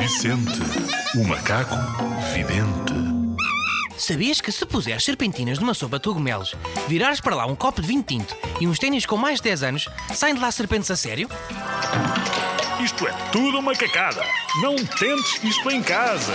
Vicente, o macaco vidente. Sabias que se puseres serpentinas numa sopa de cogumelos, virares para lá um copo de vinho tinto e uns ténis com mais de 10 anos, saem de lá serpentes a sério? Isto é tudo uma cacada. Não tentes isto em casa.